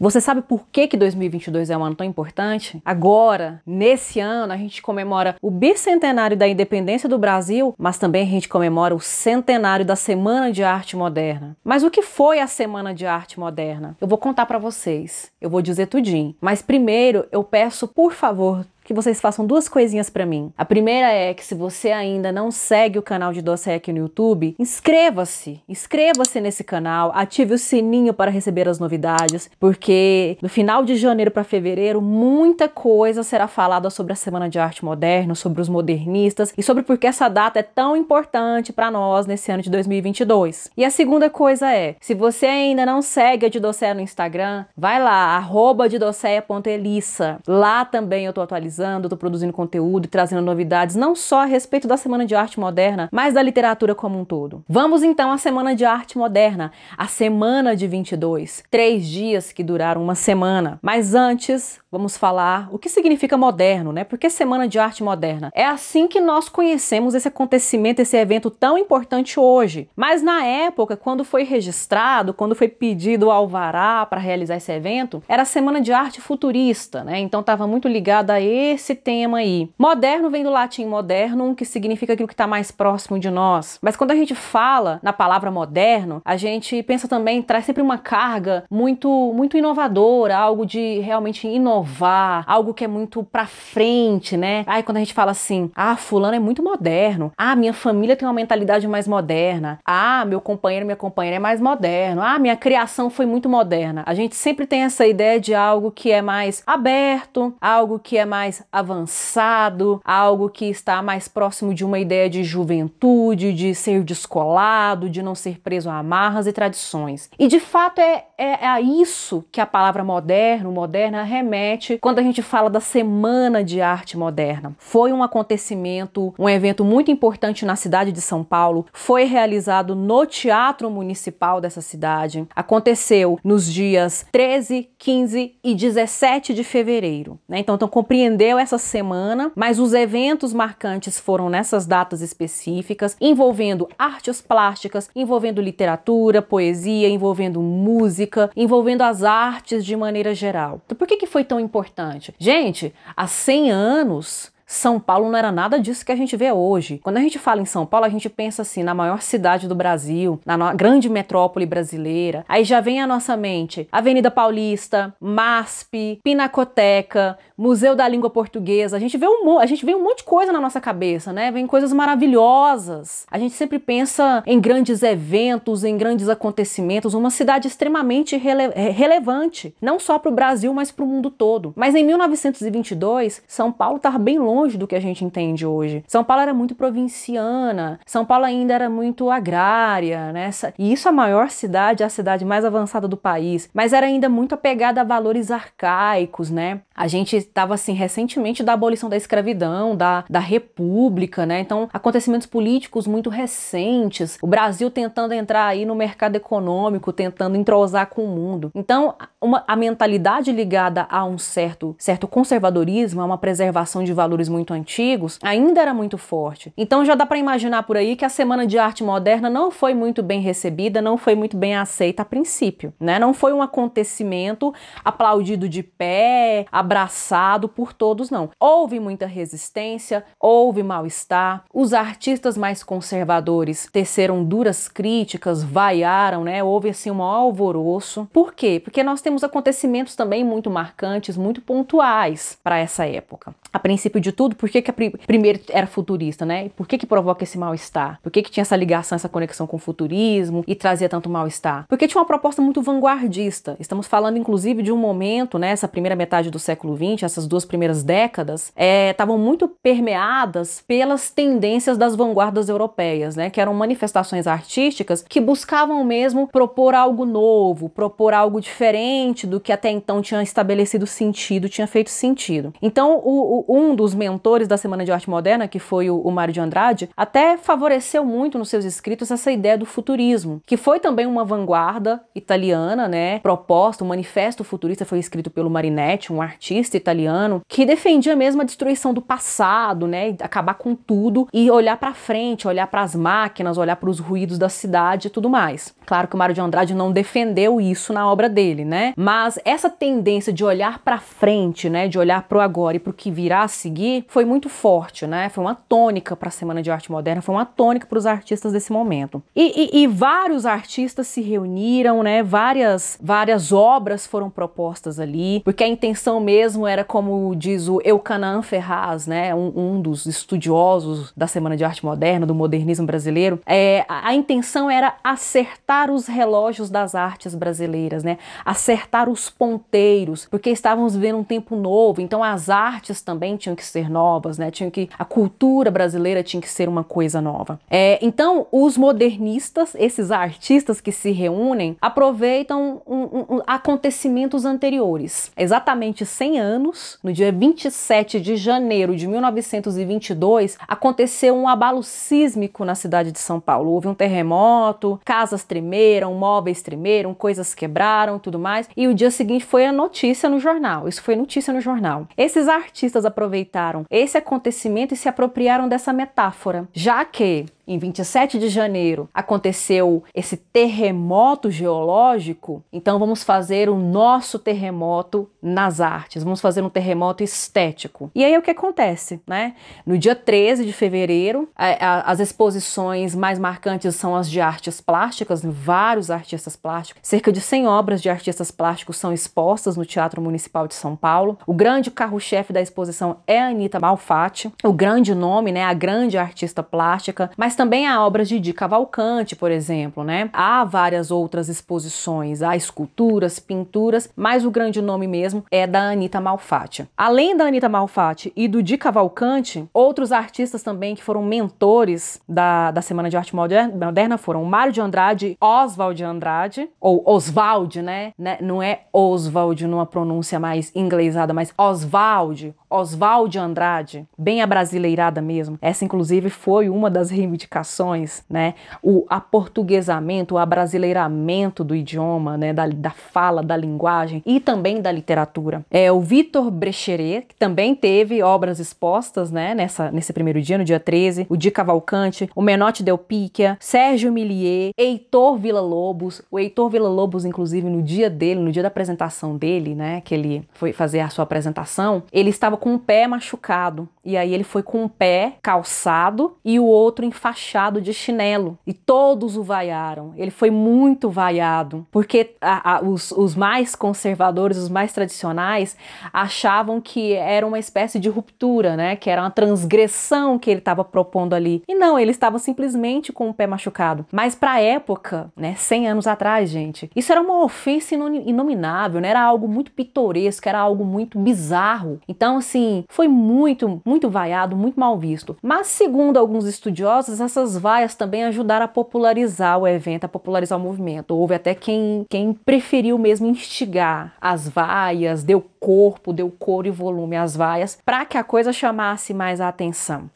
Você sabe por que, que 2022 é um ano tão importante? Agora, nesse ano, a gente comemora o bicentenário da independência do Brasil, mas também a gente comemora o centenário da Semana de Arte Moderna. Mas o que foi a Semana de Arte Moderna? Eu vou contar para vocês. Eu vou dizer tudinho. Mas primeiro, eu peço, por favor, que vocês façam duas coisinhas para mim. A primeira é que se você ainda não segue o canal de Doce aqui no YouTube, inscreva-se. Inscreva-se nesse canal, ative o sininho para receber as novidades, porque no final de janeiro para fevereiro muita coisa será falada sobre a Semana de Arte Moderna, sobre os modernistas e sobre por que essa data é tão importante para nós nesse ano de 2022. E a segunda coisa é, se você ainda não segue a Didocea no Instagram, vai lá, arroba didocea.elissa. Lá também eu tô atualizando pesquisando, estou produzindo conteúdo e trazendo novidades não só a respeito da Semana de Arte Moderna, mas da literatura como um todo. Vamos então à Semana de Arte Moderna, a Semana de 22, três dias que duraram uma semana. Mas antes, vamos falar o que significa moderno, né? Porque Semana de Arte Moderna é assim que nós conhecemos esse acontecimento, esse evento tão importante hoje. Mas na época, quando foi registrado, quando foi pedido o alvará para realizar esse evento, era a Semana de Arte Futurista, né? Então estava muito ligada a esse tema aí. Moderno vem do latim modernum, que significa aquilo que está mais próximo de nós. Mas quando a gente fala na palavra moderno, a gente pensa também, traz sempre uma carga muito, muito inovadora, algo de realmente inovar, algo que é muito pra frente, né? Aí quando a gente fala assim, ah, fulano é muito moderno, ah, minha família tem uma mentalidade mais moderna, ah, meu companheiro, minha companheira é mais moderno, ah, minha criação foi muito moderna. A gente sempre tem essa ideia de algo que é mais aberto, algo que é mais avançado, algo que está mais próximo de uma ideia de juventude, de ser descolado, de não ser preso a amarras e tradições. E de fato é, é, é a isso que a palavra moderno, moderna, remete quando a gente fala da Semana de Arte Moderna. Foi um acontecimento, um evento muito importante na cidade de São Paulo, foi realizado no Teatro Municipal dessa cidade, aconteceu nos dias 13, 15 e 17 de fevereiro. Né? Então, estão compreendendo estendeu essa semana, mas os eventos marcantes foram nessas datas específicas, envolvendo artes plásticas, envolvendo literatura, poesia, envolvendo música, envolvendo as artes de maneira geral. Então, por que, que foi tão importante? Gente, há 100 anos são Paulo não era nada disso que a gente vê hoje. Quando a gente fala em São Paulo, a gente pensa assim na maior cidade do Brasil, na grande metrópole brasileira. Aí já vem à nossa mente Avenida Paulista, MASP, Pinacoteca, Museu da Língua Portuguesa. A gente vê um, a gente vê um monte de coisa na nossa cabeça, né? Vem coisas maravilhosas. A gente sempre pensa em grandes eventos, em grandes acontecimentos, uma cidade extremamente rele relevante, não só para o Brasil, mas para o mundo todo. Mas em 1922, São Paulo estava bem longe longe do que a gente entende hoje. São Paulo era muito provinciana, São Paulo ainda era muito agrária, né? E isso a maior cidade, a cidade mais avançada do país, mas era ainda muito apegada a valores arcaicos, né? A gente estava assim recentemente da abolição da escravidão, da, da república, né? Então, acontecimentos políticos muito recentes, o Brasil tentando entrar aí no mercado econômico, tentando entrosar com o mundo. Então, uma, a mentalidade ligada a um certo, certo conservadorismo, a uma preservação de valores muito antigos, ainda era muito forte. Então já dá para imaginar por aí que a Semana de Arte Moderna não foi muito bem recebida, não foi muito bem aceita a princípio, né? Não foi um acontecimento aplaudido de pé, abraçado por todos, não. Houve muita resistência, houve mal-estar. Os artistas mais conservadores teceram duras críticas, vaiaram, né? Houve assim um alvoroço. Por quê? Porque nós temos acontecimentos também muito marcantes, muito pontuais para essa época. A princípio de tudo, por que, que a primeiro era futurista, né? E por que, que provoca esse mal-estar? Por que, que tinha essa ligação, essa conexão com o futurismo e trazia tanto mal-estar? Porque tinha uma proposta muito vanguardista. Estamos falando, inclusive, de um momento, né? Essa primeira metade do século XX, essas duas primeiras décadas, estavam é, muito permeadas pelas tendências das vanguardas europeias, né? Que eram manifestações artísticas que buscavam mesmo propor algo novo, propor algo diferente do que até então tinha estabelecido sentido, tinha feito sentido. Então, o, um dos mentores da Semana de Arte Moderna, que foi o, o Mário de Andrade, até favoreceu muito nos seus escritos essa ideia do futurismo, que foi também uma vanguarda italiana, né? Proposta, o um manifesto futurista foi escrito pelo Marinetti, um artista italiano, que defendia mesmo a destruição do passado, né? Acabar com tudo e olhar para frente, olhar para as máquinas, olhar para os ruídos da cidade e tudo mais. Claro que o Mário de Andrade não defendeu isso na obra dele, né? Mas essa tendência de olhar para frente, né, de olhar para o agora e para o que virá a seguir, foi muito forte, né? Foi uma tônica para a Semana de Arte Moderna, foi uma tônica para os artistas desse momento. E, e, e, vários artistas se reuniram, né? Várias, várias obras foram propostas ali, porque a intenção mesmo era, como diz o Eucanaan Ferraz, né? Um, um dos estudiosos da Semana de Arte Moderna, do modernismo brasileiro, é, a, a intenção era acertar os relógios das artes brasileiras, né? Acertar os ponteiros, porque estávamos vivendo um tempo novo, então as artes também tinham que ser novas, né? Tinham que a cultura brasileira tinha que ser uma coisa nova. É, então os modernistas, esses artistas que se reúnem, aproveitam um, um, um, acontecimentos anteriores. Exatamente 100 anos, no dia 27 de janeiro de 1922, aconteceu um abalo sísmico na cidade de São Paulo. Houve um terremoto, casas tremeram, móveis tremeram, coisas quebraram, tudo mais. E o dia seguinte foi a notícia no jornal. Isso foi notícia no jornal. Esses artistas aproveitaram esse acontecimento e se apropriaram dessa metáfora, já que em 27 de janeiro aconteceu esse terremoto geológico, então vamos fazer o nosso terremoto nas artes, vamos fazer um terremoto estético. E aí o que acontece, né? No dia 13 de fevereiro, a, a, as exposições mais marcantes são as de artes plásticas, vários artistas plásticos, cerca de 100 obras de artistas plásticos são expostas no Teatro Municipal de São Paulo. O grande carro-chefe da exposição é a Anitta Malfatti, o grande nome, né, a grande artista plástica, mas também há obras de Di Cavalcante, por exemplo, né? Há várias outras exposições, há esculturas, pinturas, mas o grande nome mesmo é da Anitta Malfatti. Além da Anitta Malfatti e do Di Cavalcante, outros artistas também que foram mentores da, da Semana de Arte Moderna foram Mário de Andrade, Oswald de Andrade, ou Oswald, né? né? Não é Oswald numa pronúncia mais inglesada, mas Oswald, Oswald de Andrade, bem abrasileirada mesmo. Essa, inclusive, foi uma das reivindicações, né? O aportuguesamento, o abrasileiramento do idioma, né? Da, da fala, da linguagem e também da literatura. É o Vitor Brecheret, que também teve obras expostas, né? Nessa, nesse primeiro dia, no dia 13. O Di Cavalcante, o Menotti Del Picchia, Sérgio Millier, Heitor Villa-Lobos. O Heitor Villa-Lobos, inclusive, no dia dele, no dia da apresentação dele, né? Que ele foi fazer a sua apresentação, ele estava com o pé machucado. E aí ele foi com o pé calçado e o outro enfaixado de chinelo. E todos o vaiaram. Ele foi muito vaiado, porque a, a, os, os mais conservadores, os mais tradicionais, achavam que era uma espécie de ruptura, né? Que era uma transgressão que ele estava propondo ali. E não, ele estava simplesmente com o pé machucado. Mas para a época, né, 100 anos atrás, gente, isso era uma ofensa inominável, né? Era algo muito pitoresco, era algo muito bizarro. Então, assim, foi muito, muito vaiado, muito mal visto. Mas, segundo alguns estudiosos, essas vaias também ajudaram a popularizar o evento, a popularizar o movimento. Houve até quem, quem preferiu mesmo instigar as vaias, deu corpo, deu cor e volume às vaias, para que a coisa chamasse mais a atenção.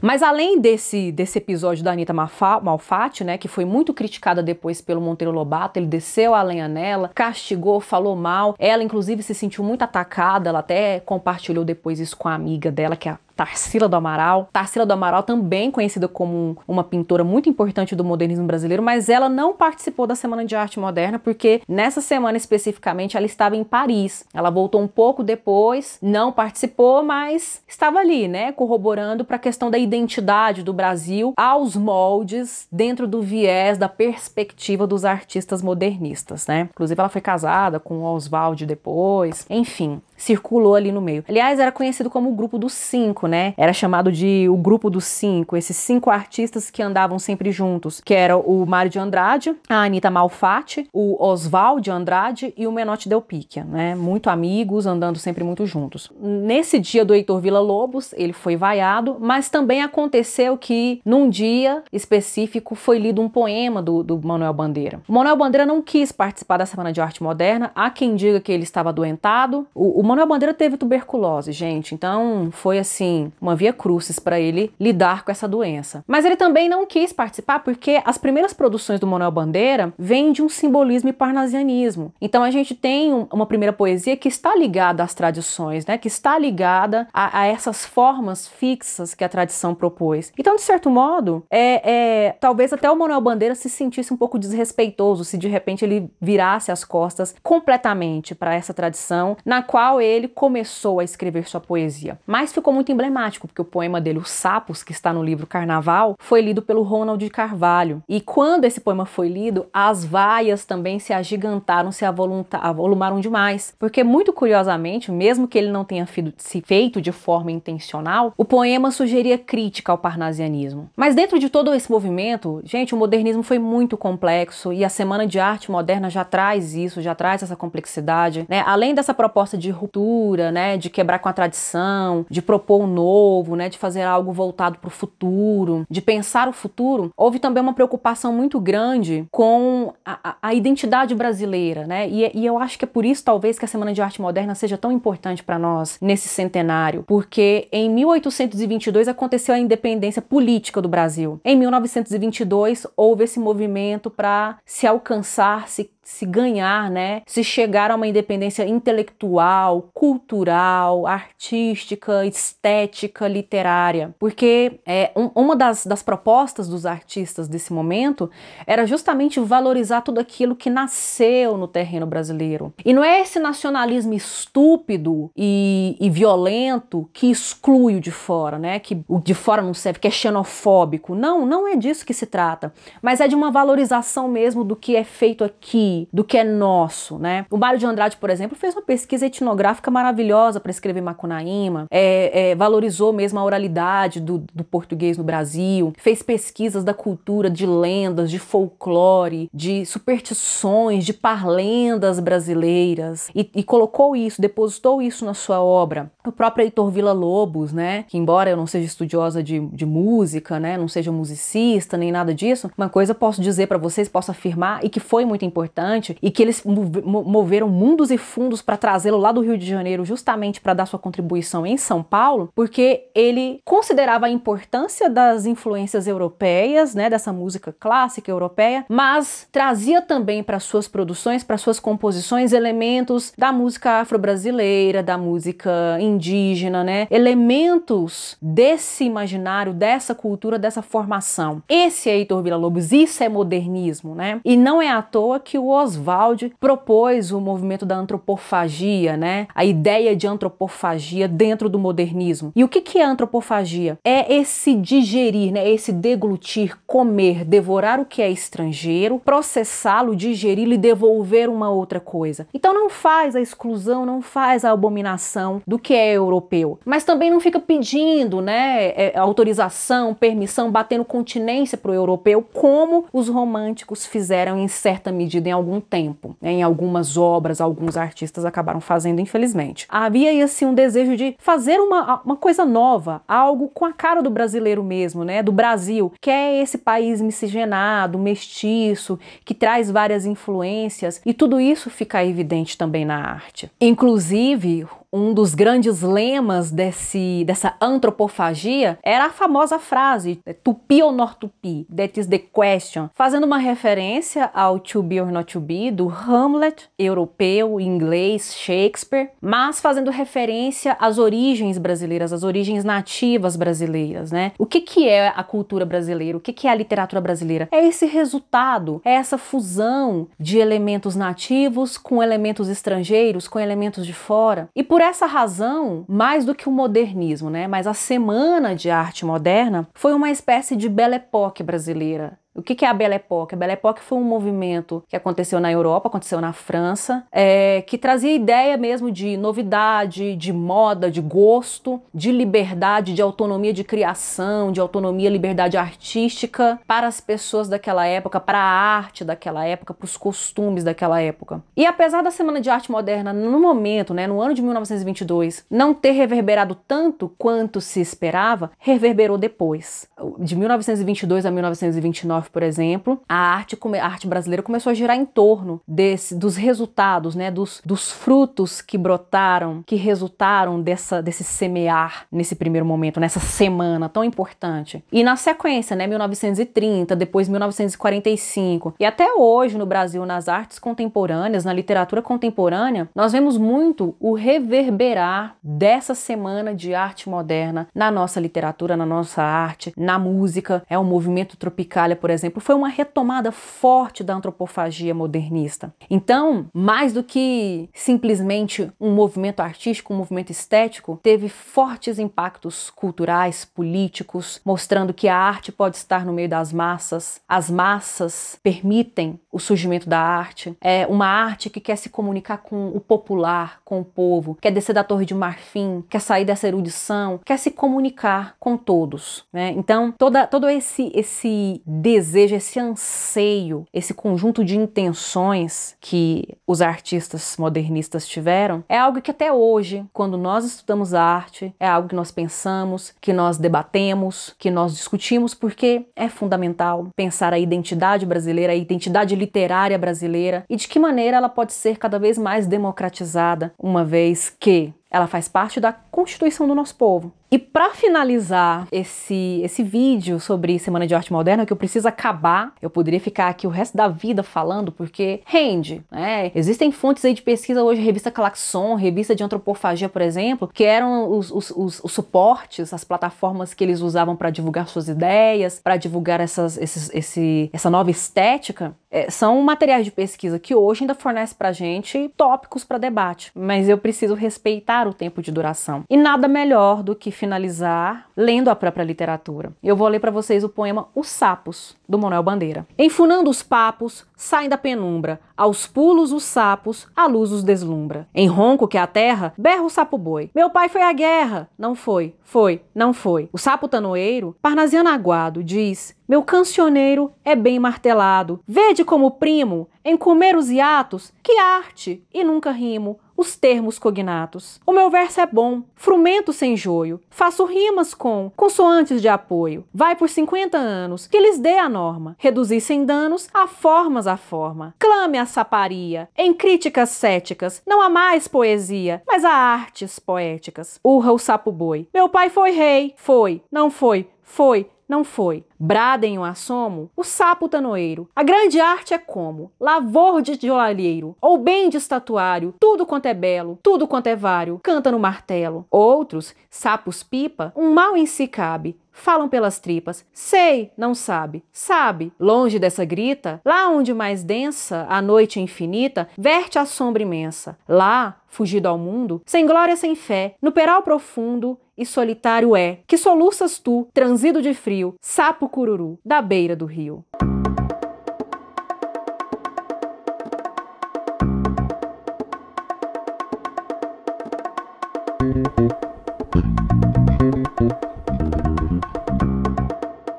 Mas além desse, desse episódio da Anitta Malfatti, né, que foi muito criticada depois pelo Monteiro Lobato, ele desceu a lenha nela, castigou, falou mal. Ela, inclusive, se sentiu muito atacada, ela até compartilhou depois isso com a amiga dela, que é a Tarsila do Amaral. Tarsila do Amaral também conhecida como uma pintora muito importante do modernismo brasileiro, mas ela não participou da Semana de Arte Moderna porque nessa semana especificamente ela estava em Paris. Ela voltou um pouco depois, não participou, mas estava ali, né, corroborando para a questão da identidade do Brasil aos moldes dentro do viés da perspectiva dos artistas modernistas, né? Inclusive ela foi casada com Oswald depois, enfim circulou ali no meio. Aliás, era conhecido como o grupo dos cinco, né? Era chamado de o grupo dos cinco, esses cinco artistas que andavam sempre juntos, que era o Mário de Andrade, a Anitta Malfatti, o Oswald de Andrade e o Menotti Del Picchia, né? Muito amigos, andando sempre muito juntos. Nesse dia do Heitor Villa Lobos, ele foi vaiado, mas também aconteceu que num dia específico foi lido um poema do, do Manuel Bandeira. O Manuel Bandeira não quis participar da Semana de Arte Moderna, há quem diga que ele estava adoentado. O, o Manuel Bandeira teve tuberculose, gente, então foi assim, uma via crucis para ele lidar com essa doença. Mas ele também não quis participar porque as primeiras produções do Manuel Bandeira vêm de um simbolismo e parnasianismo. Então a gente tem uma primeira poesia que está ligada às tradições, né, que está ligada a, a essas formas fixas que a tradição propôs. Então, de certo modo, é, é talvez até o Manuel Bandeira se sentisse um pouco desrespeitoso se de repente ele virasse as costas completamente para essa tradição na qual ele começou a escrever sua poesia. Mas ficou muito emblemático, porque o poema dele, Os Sapos, que está no livro Carnaval, foi lido pelo Ronald de Carvalho. E quando esse poema foi lido, as vaias também se agigantaram, se avolumaram demais. Porque, muito curiosamente, mesmo que ele não tenha se feito de forma intencional, o poema sugeria crítica ao parnasianismo. Mas dentro de todo esse movimento, gente, o modernismo foi muito complexo e a Semana de Arte Moderna já traz isso, já traz essa complexidade, né? Além dessa proposta de ruptura, né, de quebrar com a tradição, de propor um novo, né, de fazer algo voltado para o futuro, de pensar o futuro, houve também uma preocupação muito grande com a, a identidade brasileira, né? E, e, eu acho que é por isso talvez que a Semana de Arte Moderna seja tão importante para nós nesse centenário, porque em 1822 aconteceu a independência política do Brasil. Em 1922 houve esse movimento para se alcançar, se se ganhar, né, se chegar a uma independência intelectual, cultural, artística, estética, literária. Porque é, um, uma das, das propostas dos artistas desse momento era justamente valorizar tudo aquilo que nasceu no terreno brasileiro. E não é esse nacionalismo estúpido e, e violento que exclui o de fora, né, que o de fora não serve, que é xenofóbico. Não, não é disso que se trata. Mas é de uma valorização mesmo do que é feito aqui do que é nosso, né? O Mário de Andrade, por exemplo, fez uma pesquisa etnográfica maravilhosa para escrever Macunaíma, é, é, valorizou mesmo a oralidade do, do português no Brasil, fez pesquisas da cultura, de lendas, de folclore, de superstições, de parlendas brasileiras e, e colocou isso, depositou isso na sua obra. O próprio Heitor Villa-Lobos, né? Que embora eu não seja estudiosa de, de música, né? Não seja musicista nem nada disso, uma coisa posso dizer para vocês, posso afirmar e que foi muito importante importante e que eles moveram mundos e fundos para trazê-lo lá do Rio de Janeiro justamente para dar sua contribuição em São Paulo, porque ele considerava a importância das influências europeias, né, dessa música clássica europeia, mas trazia também para suas produções, para suas composições elementos da música afro-brasileira, da música indígena, né, elementos desse imaginário, dessa cultura, dessa formação. Esse é Heitor Villa-Lobos, isso é modernismo, né? E não é à toa que o Oswald propôs o movimento da antropofagia, né? A ideia de antropofagia dentro do modernismo. E o que, é antropofagia? É esse digerir, né? Esse deglutir, comer, devorar o que é estrangeiro, processá-lo, digeri-lo e devolver uma outra coisa. Então não faz a exclusão, não faz a abominação do que é europeu, mas também não fica pedindo, né? É, autorização, permissão, batendo continência para o europeu, como os românticos fizeram em certa medida em algum tempo, né, em algumas obras, alguns artistas acabaram fazendo, infelizmente. Havia aí assim um desejo de fazer uma, uma coisa nova, algo com a cara do brasileiro mesmo, né, do Brasil, que é esse país miscigenado, mestiço, que traz várias influências e tudo isso fica evidente também na arte. Inclusive, um dos grandes lemas desse, dessa antropofagia era a famosa frase tupi ou not tupi, that is the question, fazendo uma referência ao to be or not to be do Hamlet europeu, inglês, Shakespeare, mas fazendo referência às origens brasileiras, às origens nativas brasileiras, né? O que, que é a cultura brasileira? O que, que é a literatura brasileira? É esse resultado, é essa fusão de elementos nativos com elementos estrangeiros, com elementos de fora. E por essa razão, mais do que o modernismo, né, mas a Semana de Arte Moderna foi uma espécie de Belle Époque brasileira, o que é a Belle Époque? A Belle Époque foi um movimento que aconteceu na Europa, aconteceu na França, é, que trazia ideia mesmo de novidade, de moda, de gosto, de liberdade, de autonomia de criação, de autonomia, liberdade artística para as pessoas daquela época, para a arte daquela época, para os costumes daquela época. E apesar da Semana de Arte Moderna, no momento, né, no ano de 1922, não ter reverberado tanto quanto se esperava, reverberou depois. De 1922 a 1929 Por exemplo, a arte, a arte brasileira começou a girar em torno desse, dos resultados, né, dos, dos frutos que brotaram, que resultaram dessa, desse semear nesse primeiro momento, nessa semana tão importante. E na sequência, né, 1930, depois 1945 e até hoje no Brasil nas artes contemporâneas, na literatura contemporânea, nós vemos muito o reverberar dessa semana de arte moderna na nossa literatura, na nossa arte, na música. É o movimento Tropicália, por exemplo, foi uma retomada forte da antropofagia modernista. Então, mais do que simplesmente um movimento artístico, um movimento estético, teve fortes impactos culturais, políticos, mostrando que a arte pode estar no meio das massas. As massas permitem o surgimento da arte. É uma arte que quer se comunicar com o popular, com o povo, quer descer da torre de marfim, quer sair dessa erudição, quer se comunicar com todos. Né? Então, toda, todo esse, esse desejo, esse anseio, esse conjunto de intenções que os artistas modernistas tiveram, é algo que até hoje, quando nós estudamos arte, é algo que nós pensamos, que nós debatemos, que nós discutimos, porque é fundamental pensar a identidade brasileira, a identidade literária brasileira e de que maneira ela pode ser cada vez mais democratizada, uma vez que ela faz parte da constituição do nosso povo. E para finalizar esse, esse vídeo sobre Semana de Arte Moderna, que eu preciso acabar, eu poderia ficar aqui o resto da vida falando, porque rende, né? Existem fontes aí de pesquisa hoje, revista Claxon, revista de antropofagia, por exemplo, que eram os, os, os, os suportes, as plataformas que eles usavam para divulgar suas ideias, para divulgar essas, esses, esse, essa nova estética. É, são materiais de pesquisa que hoje ainda fornecem para gente tópicos para debate, mas eu preciso respeitar o tempo de duração. E nada melhor do que finalizar lendo a própria literatura. Eu vou ler para vocês o poema Os Sapos, do Manuel Bandeira. Enfunando os papos, saem da penumbra, aos pulos os sapos, a luz os deslumbra. Em ronco que é a terra, berra o sapo boi. Meu pai foi à guerra. Não foi, foi, não foi. O sapo tanoeiro, parnasiano aguado, diz: Meu cancioneiro é bem martelado. Vede como primo, em comer os hiatos, que arte, e nunca rimo os termos cognatos. O meu verso é bom, frumento sem joio, faço rimas com consoantes de apoio. Vai por 50 anos, que lhes dê a norma, reduzir sem danos a formas a forma. Clame a saparia, em críticas céticas, não há mais poesia, mas há artes poéticas. Urra o sapo boi. Meu pai foi rei, foi, não foi, foi, não foi. Bradem o assomo, o sapo tanoeiro. A grande arte é como? Lavor de joalheiro, ou bem de estatuário, tudo quanto é belo, tudo quanto é vário, canta no martelo. Outros, sapos pipa, um mal em si cabe, falam pelas tripas. Sei, não sabe. Sabe, longe dessa grita, lá onde mais densa a noite infinita verte a sombra imensa. Lá, fugido ao mundo, sem glória, sem fé, no peral profundo e solitário é, que soluças tu, transido de frio, sapo cururu, da beira do rio.